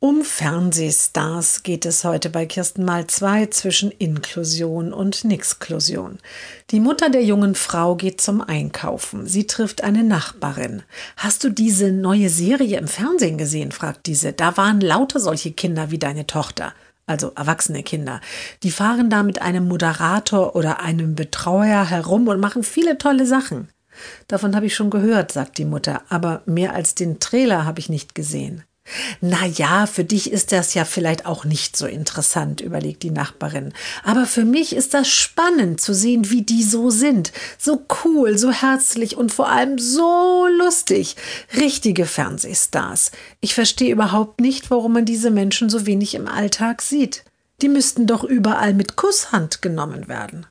Um Fernsehstars geht es heute bei Kirsten mal zwei zwischen Inklusion und Nixklusion. Die Mutter der jungen Frau geht zum Einkaufen. Sie trifft eine Nachbarin. Hast du diese neue Serie im Fernsehen gesehen? fragt diese. Da waren lauter solche Kinder wie deine Tochter. Also erwachsene Kinder. Die fahren da mit einem Moderator oder einem Betreuer herum und machen viele tolle Sachen. Davon habe ich schon gehört, sagt die Mutter, aber mehr als den Trailer habe ich nicht gesehen. Na ja, für dich ist das ja vielleicht auch nicht so interessant, überlegt die Nachbarin. Aber für mich ist das spannend zu sehen, wie die so sind. So cool, so herzlich und vor allem so lustig. Richtige Fernsehstars. Ich verstehe überhaupt nicht, warum man diese Menschen so wenig im Alltag sieht. Die müssten doch überall mit Kusshand genommen werden.